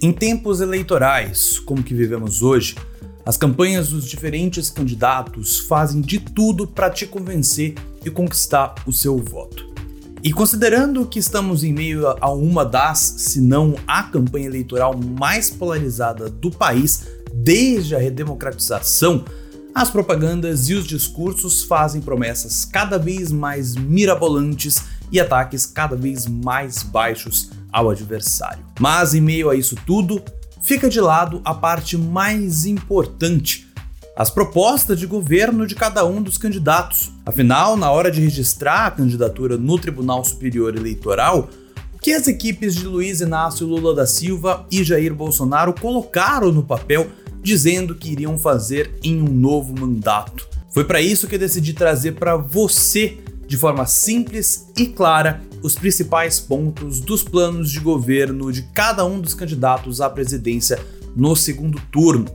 Em tempos eleitorais, como que vivemos hoje, as campanhas dos diferentes candidatos fazem de tudo para te convencer e conquistar o seu voto. E considerando que estamos em meio a uma das, se não a campanha eleitoral mais polarizada do país desde a redemocratização, as propagandas e os discursos fazem promessas cada vez mais mirabolantes e ataques cada vez mais baixos ao adversário. Mas em meio a isso tudo, fica de lado a parte mais importante as propostas de governo de cada um dos candidatos. Afinal, na hora de registrar a candidatura no Tribunal Superior Eleitoral, o que as equipes de Luiz Inácio Lula da Silva e Jair Bolsonaro colocaram no papel dizendo que iriam fazer em um novo mandato. Foi para isso que eu decidi trazer para você, de forma simples e clara, os principais pontos dos planos de governo de cada um dos candidatos à presidência no segundo turno.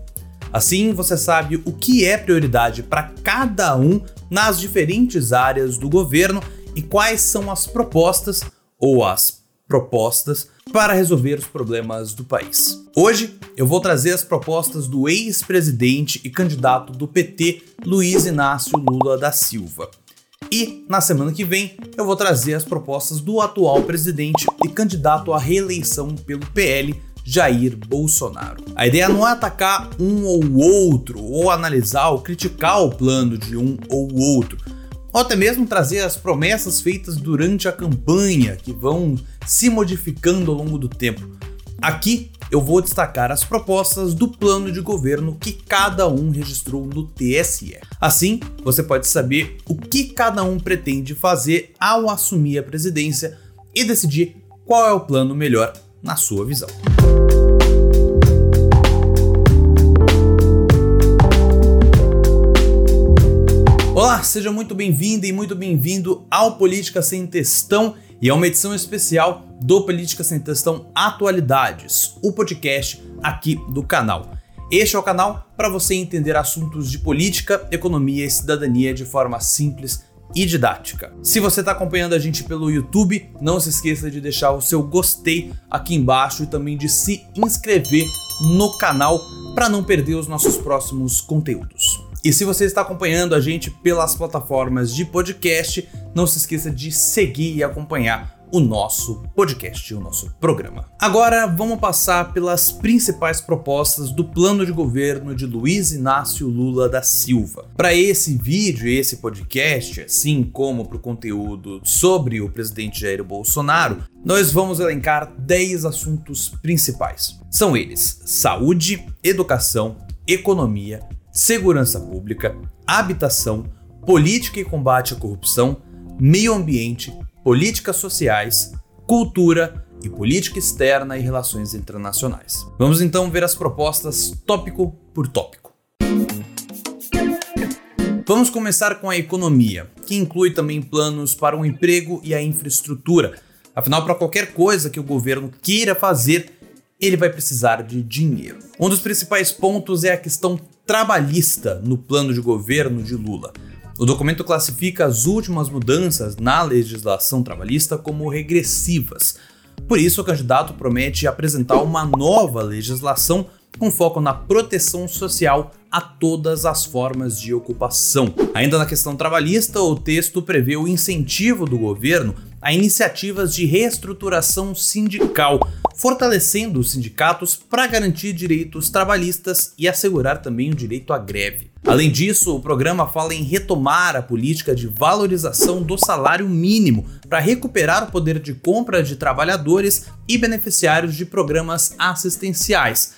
Assim, você sabe o que é prioridade para cada um nas diferentes áreas do governo e quais são as propostas ou as propostas para resolver os problemas do país. Hoje eu vou trazer as propostas do ex-presidente e candidato do PT, Luiz Inácio Lula da Silva. E na semana que vem eu vou trazer as propostas do atual presidente e candidato à reeleição pelo PL, Jair Bolsonaro. A ideia não é atacar um ou outro, ou analisar ou criticar o plano de um ou outro, ou até mesmo trazer as promessas feitas durante a campanha, que vão se modificando ao longo do tempo. Aqui eu vou destacar as propostas do plano de governo que cada um registrou no TSE. Assim, você pode saber o que cada um pretende fazer ao assumir a presidência e decidir qual é o plano melhor na sua visão. Olá, seja muito bem-vindo e muito bem-vindo ao Política Sem Testão e é uma edição especial do Política Sem Testão Atualidades, o podcast aqui do canal. Este é o canal para você entender assuntos de política, economia e cidadania de forma simples e didática. Se você está acompanhando a gente pelo YouTube, não se esqueça de deixar o seu gostei aqui embaixo e também de se inscrever no canal para não perder os nossos próximos conteúdos. E se você está acompanhando a gente pelas plataformas de podcast, não se esqueça de seguir e acompanhar o nosso podcast, o nosso programa. Agora vamos passar pelas principais propostas do plano de governo de Luiz Inácio Lula da Silva. Para esse vídeo e esse podcast, assim como para o conteúdo sobre o presidente Jair Bolsonaro, nós vamos elencar 10 assuntos principais. São eles: saúde, educação, economia, segurança pública, habitação, política e combate à corrupção, meio ambiente, políticas sociais, cultura e política externa e relações internacionais. Vamos então ver as propostas tópico por tópico. Vamos começar com a economia, que inclui também planos para o emprego e a infraestrutura. Afinal, para qualquer coisa que o governo queira fazer, ele vai precisar de dinheiro. Um dos principais pontos é a questão trabalhista no plano de governo de Lula. O documento classifica as últimas mudanças na legislação trabalhista como regressivas. Por isso, o candidato promete apresentar uma nova legislação com foco na proteção social a todas as formas de ocupação. Ainda na questão trabalhista, o texto prevê o incentivo do governo a iniciativas de reestruturação sindical, fortalecendo os sindicatos para garantir direitos trabalhistas e assegurar também o direito à greve. Além disso, o programa fala em retomar a política de valorização do salário mínimo para recuperar o poder de compra de trabalhadores e beneficiários de programas assistenciais.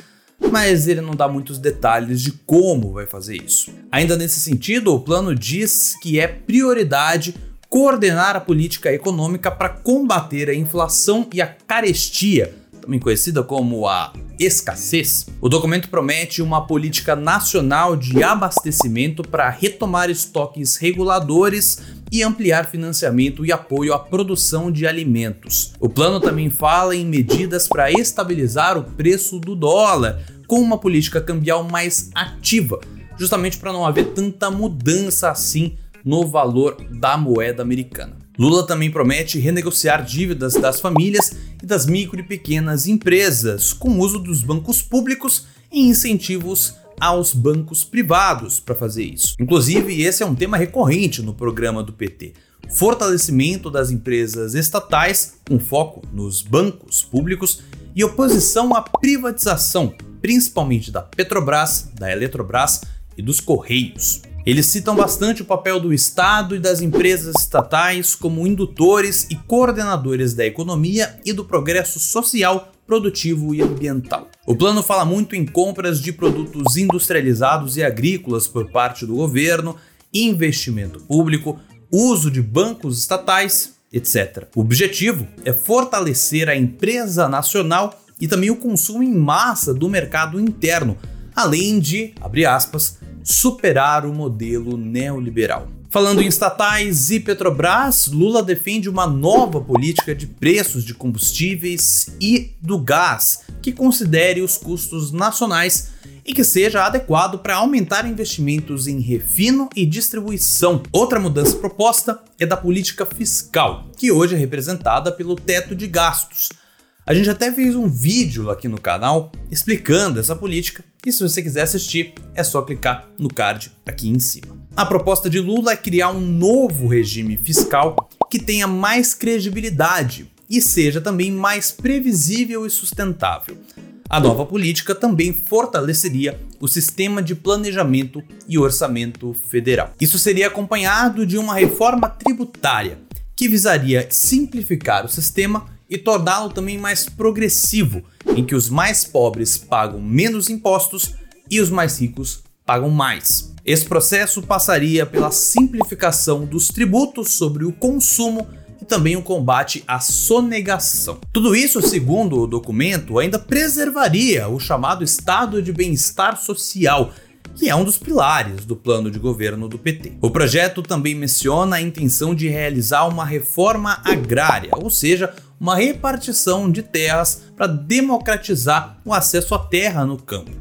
Mas ele não dá muitos detalhes de como vai fazer isso. Ainda nesse sentido, o plano diz que é prioridade coordenar a política econômica para combater a inflação e a carestia também conhecida como a escassez, o documento promete uma política nacional de abastecimento para retomar estoques reguladores e ampliar financiamento e apoio à produção de alimentos. O plano também fala em medidas para estabilizar o preço do dólar, com uma política cambial mais ativa, justamente para não haver tanta mudança assim no valor da moeda americana. Lula também promete renegociar dívidas das famílias e das micro e pequenas empresas com uso dos bancos públicos e incentivos aos bancos privados para fazer isso. Inclusive, esse é um tema recorrente no programa do PT. Fortalecimento das empresas estatais, com foco nos bancos públicos, e oposição à privatização, principalmente da Petrobras, da Eletrobras e dos Correios. Eles citam bastante o papel do Estado e das empresas estatais como indutores e coordenadores da economia e do progresso social produtivo e ambiental. O plano fala muito em compras de produtos industrializados e agrícolas por parte do governo, investimento público, uso de bancos estatais, etc. O objetivo é fortalecer a empresa nacional e também o consumo em massa do mercado interno, além de, abre aspas, superar o modelo neoliberal. Falando em estatais e Petrobras, Lula defende uma nova política de preços de combustíveis e do gás que considere os custos nacionais e que seja adequado para aumentar investimentos em refino e distribuição. Outra mudança proposta é da política fiscal, que hoje é representada pelo teto de gastos. A gente até fez um vídeo aqui no canal explicando essa política, e se você quiser assistir, é só clicar no card aqui em cima. A proposta de Lula é criar um novo regime fiscal que tenha mais credibilidade e seja também mais previsível e sustentável. A nova política também fortaleceria o sistema de planejamento e orçamento federal. Isso seria acompanhado de uma reforma tributária que visaria simplificar o sistema e torná-lo também mais progressivo, em que os mais pobres pagam menos impostos e os mais ricos pagam mais. Esse processo passaria pela simplificação dos tributos sobre o consumo e também o combate à sonegação. Tudo isso, segundo o documento, ainda preservaria o chamado estado de bem-estar social, que é um dos pilares do plano de governo do PT. O projeto também menciona a intenção de realizar uma reforma agrária, ou seja, uma repartição de terras para democratizar o acesso à terra no campo.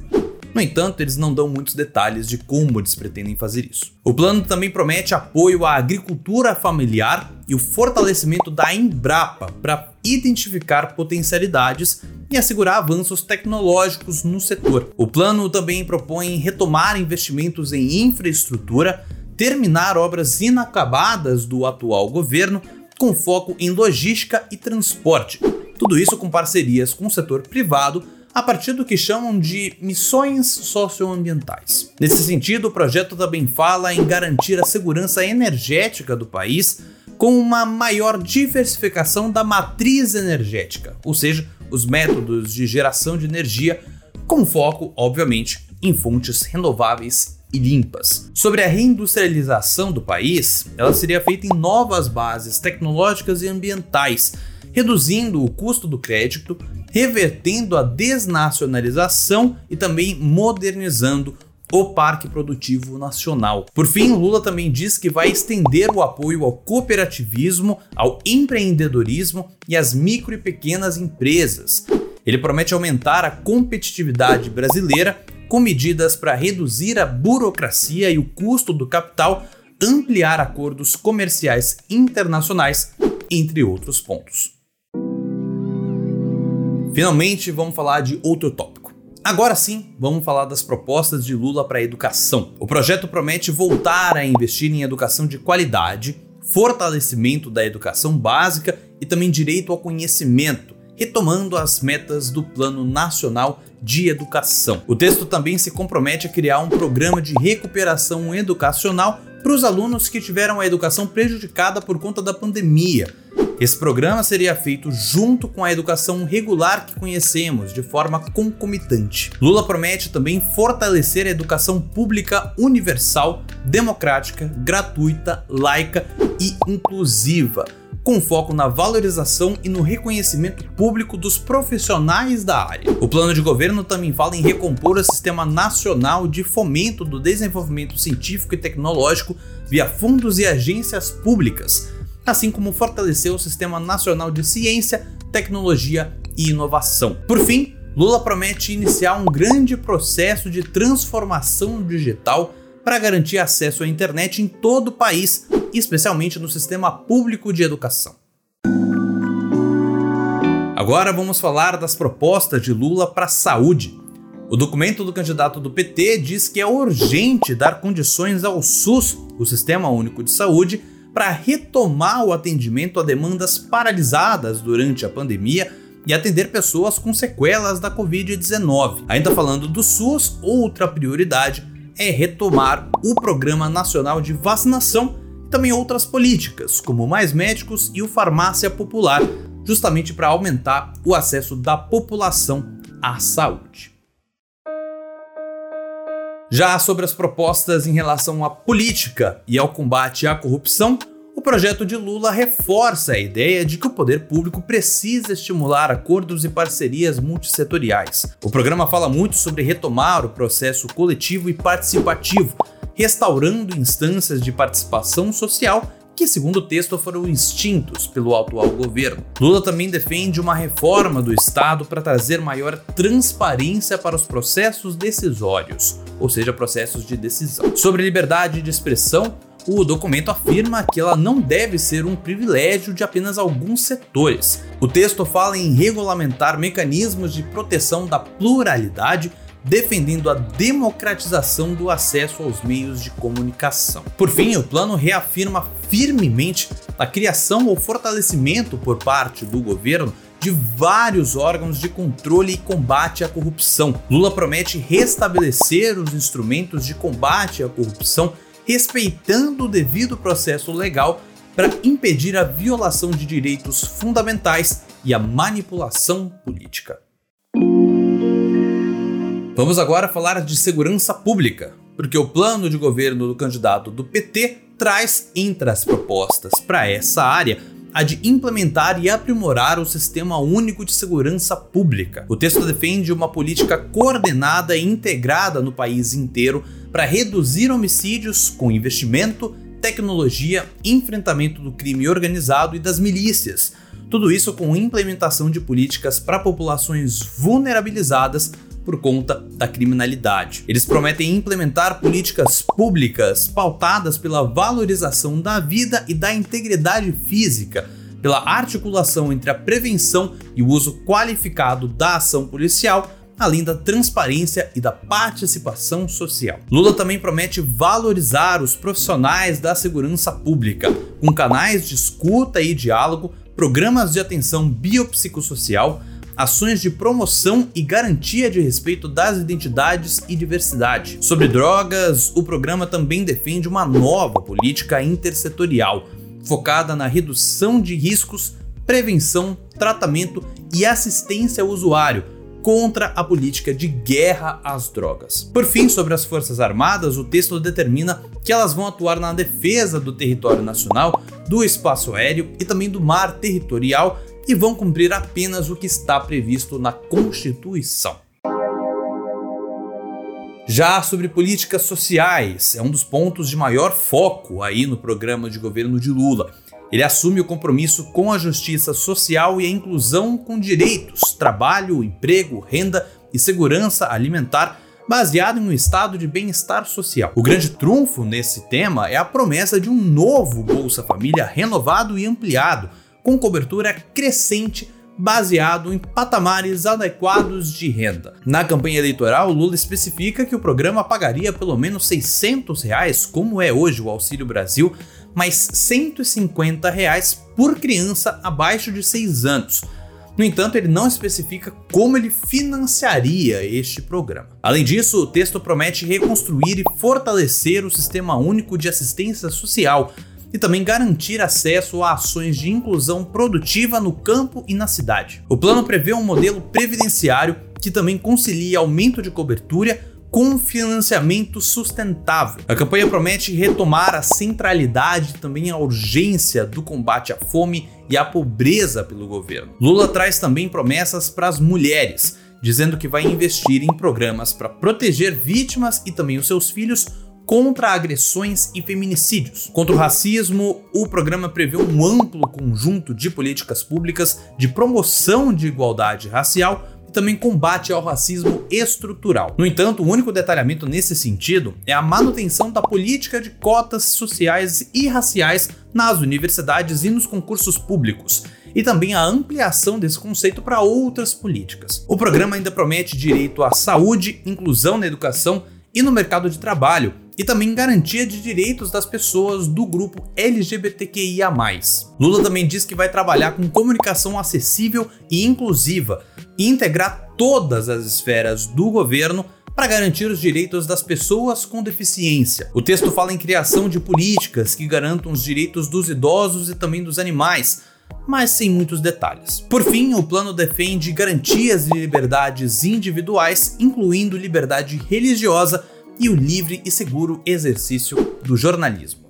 No entanto, eles não dão muitos detalhes de como eles pretendem fazer isso. O plano também promete apoio à agricultura familiar e o fortalecimento da Embrapa para identificar potencialidades e assegurar avanços tecnológicos no setor. O plano também propõe retomar investimentos em infraestrutura, terminar obras inacabadas do atual governo, com foco em logística e transporte. Tudo isso com parcerias com o setor privado a partir do que chamam de missões socioambientais. Nesse sentido, o projeto também fala em garantir a segurança energética do país com uma maior diversificação da matriz energética, ou seja, os métodos de geração de energia, com foco, obviamente, em fontes renováveis e limpas. Sobre a reindustrialização do país, ela seria feita em novas bases tecnológicas e ambientais, reduzindo o custo do crédito revertendo a desnacionalização e também modernizando o Parque Produtivo Nacional. Por fim, Lula também diz que vai estender o apoio ao cooperativismo, ao empreendedorismo e às micro e pequenas empresas. Ele promete aumentar a competitividade brasileira com medidas para reduzir a burocracia e o custo do capital, ampliar acordos comerciais internacionais, entre outros pontos. Finalmente, vamos falar de outro tópico. Agora sim, vamos falar das propostas de Lula para a educação. O projeto promete voltar a investir em educação de qualidade, fortalecimento da educação básica e também direito ao conhecimento, retomando as metas do Plano Nacional de Educação. O texto também se compromete a criar um programa de recuperação educacional para os alunos que tiveram a educação prejudicada por conta da pandemia esse programa seria feito junto com a educação regular que conhecemos, de forma concomitante. Lula promete também fortalecer a educação pública universal, democrática, gratuita, laica e inclusiva com foco na valorização e no reconhecimento público dos profissionais da área. O plano de governo também fala em recompor o Sistema Nacional de Fomento do Desenvolvimento Científico e Tecnológico via fundos e agências públicas, assim como fortalecer o Sistema Nacional de Ciência, Tecnologia e Inovação. Por fim, Lula promete iniciar um grande processo de transformação digital para garantir acesso à internet em todo o país, especialmente no sistema público de educação. Agora vamos falar das propostas de Lula para a saúde. O documento do candidato do PT diz que é urgente dar condições ao SUS, o Sistema Único de Saúde, para retomar o atendimento a demandas paralisadas durante a pandemia e atender pessoas com sequelas da Covid-19. Ainda falando do SUS, outra prioridade é retomar o Programa Nacional de Vacinação e também outras políticas, como mais médicos e o Farmácia Popular, justamente para aumentar o acesso da população à saúde. Já sobre as propostas em relação à política e ao combate à corrupção, projeto de Lula reforça a ideia de que o poder público precisa estimular acordos e parcerias multissetoriais. O programa fala muito sobre retomar o processo coletivo e participativo, restaurando instâncias de participação social que, segundo o texto, foram extintos pelo atual governo. Lula também defende uma reforma do Estado para trazer maior transparência para os processos decisórios, ou seja, processos de decisão. Sobre liberdade de expressão, o documento afirma que ela não deve ser um privilégio de apenas alguns setores. O texto fala em regulamentar mecanismos de proteção da pluralidade defendendo a democratização do acesso aos meios de comunicação. Por fim, o plano reafirma firmemente a criação ou fortalecimento por parte do governo de vários órgãos de controle e combate à corrupção. Lula promete restabelecer os instrumentos de combate à corrupção, respeitando o devido processo legal para impedir a violação de direitos fundamentais e a manipulação política. Vamos agora falar de segurança pública, porque o plano de governo do candidato do PT traz entre as propostas para essa área a de implementar e aprimorar o Sistema Único de Segurança Pública. O texto defende uma política coordenada e integrada no país inteiro para reduzir homicídios com investimento, tecnologia, enfrentamento do crime organizado e das milícias. Tudo isso com implementação de políticas para populações vulnerabilizadas por conta da criminalidade. Eles prometem implementar políticas públicas pautadas pela valorização da vida e da integridade física, pela articulação entre a prevenção e o uso qualificado da ação policial além da transparência e da participação social. Lula também promete valorizar os profissionais da segurança pública, com canais de escuta e diálogo, programas de atenção biopsicossocial, ações de promoção e garantia de respeito das identidades e diversidade. Sobre drogas, o programa também defende uma nova política intersetorial, focada na redução de riscos, prevenção, tratamento e assistência ao usuário contra a política de guerra às drogas. Por fim, sobre as Forças Armadas, o texto determina que elas vão atuar na defesa do território nacional, do espaço aéreo e também do mar territorial e vão cumprir apenas o que está previsto na Constituição. Já sobre políticas sociais, é um dos pontos de maior foco aí no programa de governo de Lula. Ele assume o compromisso com a justiça social e a inclusão com direitos, trabalho, emprego, renda e segurança alimentar baseado em um estado de bem-estar social. O grande trunfo nesse tema é a promessa de um novo Bolsa Família renovado e ampliado, com cobertura crescente baseado em patamares adequados de renda. Na campanha eleitoral, Lula especifica que o programa pagaria pelo menos 600 reais, como é hoje o Auxílio Brasil, mais 150 reais por criança abaixo de 6 anos. No entanto, ele não especifica como ele financiaria este programa. Além disso, o texto promete reconstruir e fortalecer o Sistema Único de Assistência Social, e também garantir acesso a ações de inclusão produtiva no campo e na cidade. O plano prevê um modelo previdenciário que também concilia aumento de cobertura com financiamento sustentável. A campanha promete retomar a centralidade e também a urgência do combate à fome e à pobreza pelo governo. Lula traz também promessas para as mulheres, dizendo que vai investir em programas para proteger vítimas e também os seus filhos contra agressões e feminicídios. Contra o racismo, o programa prevê um amplo conjunto de políticas públicas de promoção de igualdade racial também combate ao racismo estrutural. No entanto, o único detalhamento nesse sentido é a manutenção da política de cotas sociais e raciais nas universidades e nos concursos públicos, e também a ampliação desse conceito para outras políticas. O programa ainda promete direito à saúde, inclusão na educação e no mercado de trabalho, e também garantia de direitos das pessoas do grupo LGBTQIA. Lula também diz que vai trabalhar com comunicação acessível e inclusiva e integrar todas as esferas do governo para garantir os direitos das pessoas com deficiência. O texto fala em criação de políticas que garantam os direitos dos idosos e também dos animais, mas sem muitos detalhes. Por fim, o plano defende garantias de liberdades individuais, incluindo liberdade religiosa e o livre e seguro exercício do jornalismo.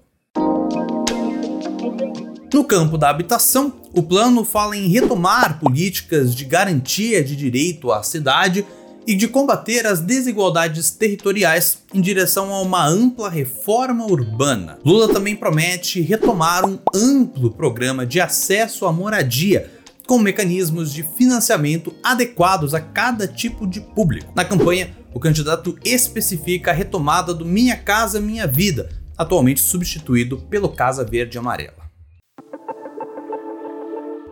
No campo da habitação, o plano fala em retomar políticas de garantia de direito à cidade e de combater as desigualdades territoriais em direção a uma ampla reforma urbana. Lula também promete retomar um amplo programa de acesso à moradia com mecanismos de financiamento adequados a cada tipo de público. Na campanha, o candidato especifica a retomada do Minha Casa Minha Vida, atualmente substituído pelo Casa Verde Amarela.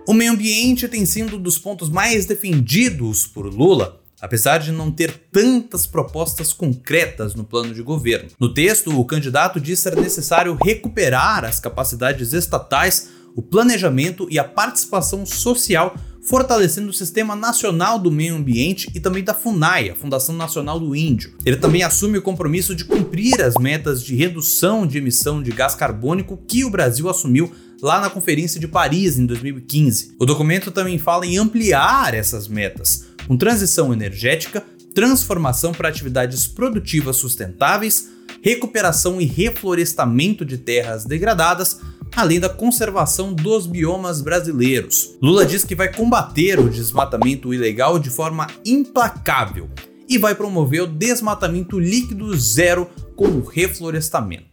O meio ambiente tem sido um dos pontos mais defendidos por Lula apesar de não ter tantas propostas concretas no plano de governo. No texto, o candidato diz ser necessário recuperar as capacidades estatais, o planejamento e a participação social, fortalecendo o Sistema Nacional do Meio Ambiente e também da FUNAI, a Fundação Nacional do Índio. Ele também assume o compromisso de cumprir as metas de redução de emissão de gás carbônico que o Brasil assumiu lá na Conferência de Paris em 2015. O documento também fala em ampliar essas metas, com transição energética, transformação para atividades produtivas sustentáveis, recuperação e reflorestamento de terras degradadas, além da conservação dos biomas brasileiros. Lula diz que vai combater o desmatamento ilegal de forma implacável e vai promover o desmatamento líquido zero com o reflorestamento.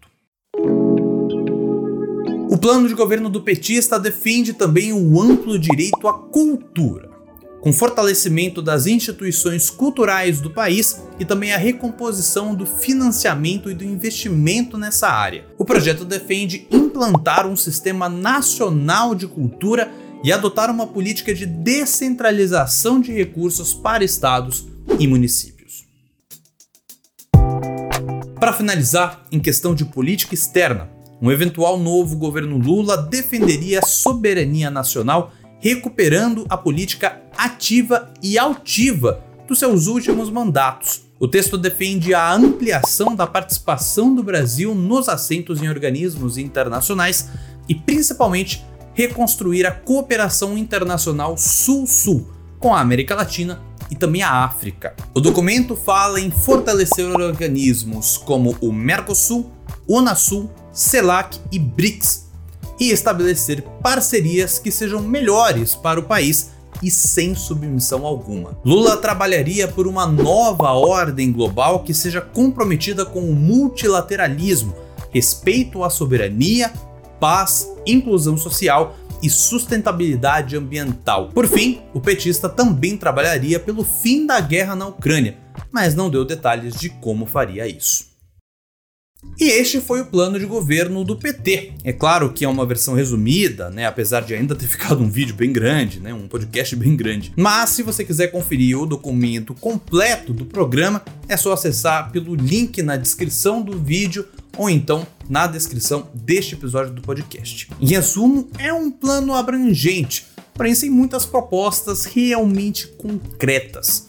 Plano de governo do petista defende também o amplo direito à cultura com fortalecimento das instituições culturais do país e também a recomposição do financiamento e do investimento nessa área. O projeto defende implantar um sistema nacional de cultura e adotar uma política de descentralização de recursos para estados e municípios. Para finalizar, em questão de política externa, um eventual novo governo Lula defenderia a soberania nacional recuperando a política ativa e altiva dos seus últimos mandatos. O texto defende a ampliação da participação do Brasil nos assentos em organismos internacionais e, principalmente, reconstruir a cooperação internacional Sul-Sul com a América Latina e também a África. O documento fala em fortalecer organismos como o Mercosul, Unasul, CELAC e BRICS e estabelecer parcerias que sejam melhores para o país e sem submissão alguma. Lula trabalharia por uma nova ordem global que seja comprometida com o multilateralismo, respeito à soberania, paz, inclusão social e sustentabilidade ambiental. Por fim, o petista também trabalharia pelo fim da guerra na Ucrânia, mas não deu detalhes de como faria isso. E este foi o plano de governo do PT. É claro que é uma versão resumida, né, apesar de ainda ter ficado um vídeo bem grande, né, um podcast bem grande. Mas se você quiser conferir o documento completo do programa, é só acessar pelo link na descrição do vídeo ou então na descrição deste episódio do podcast. Em resumo, é um plano abrangente, porém sem muitas propostas realmente concretas.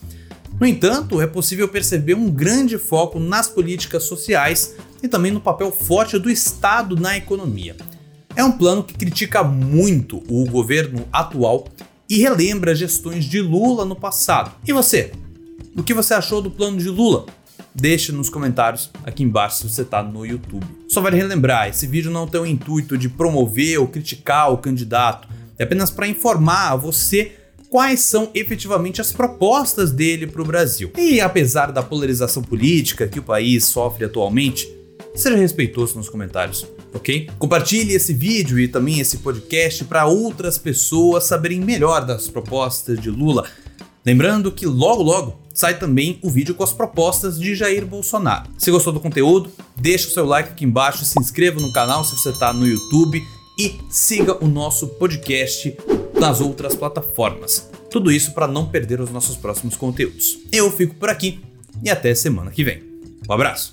No entanto, é possível perceber um grande foco nas políticas sociais e também no papel forte do Estado na economia. É um plano que critica muito o governo atual e relembra gestões de Lula no passado. E você? O que você achou do plano de Lula? Deixe nos comentários aqui embaixo se você está no YouTube. Só vale relembrar, esse vídeo não tem o intuito de promover ou criticar o candidato, é apenas para informar a você quais são efetivamente as propostas dele para o Brasil. E apesar da polarização política que o país sofre atualmente, seja respeitoso nos comentários, ok? Compartilhe esse vídeo e também esse podcast para outras pessoas saberem melhor das propostas de Lula. Lembrando que logo logo sai também o vídeo com as propostas de Jair Bolsonaro. Se gostou do conteúdo, deixa o seu like aqui embaixo, se inscreva no canal se você está no YouTube e siga o nosso podcast nas outras plataformas. Tudo isso para não perder os nossos próximos conteúdos. Eu fico por aqui e até semana que vem. Um abraço!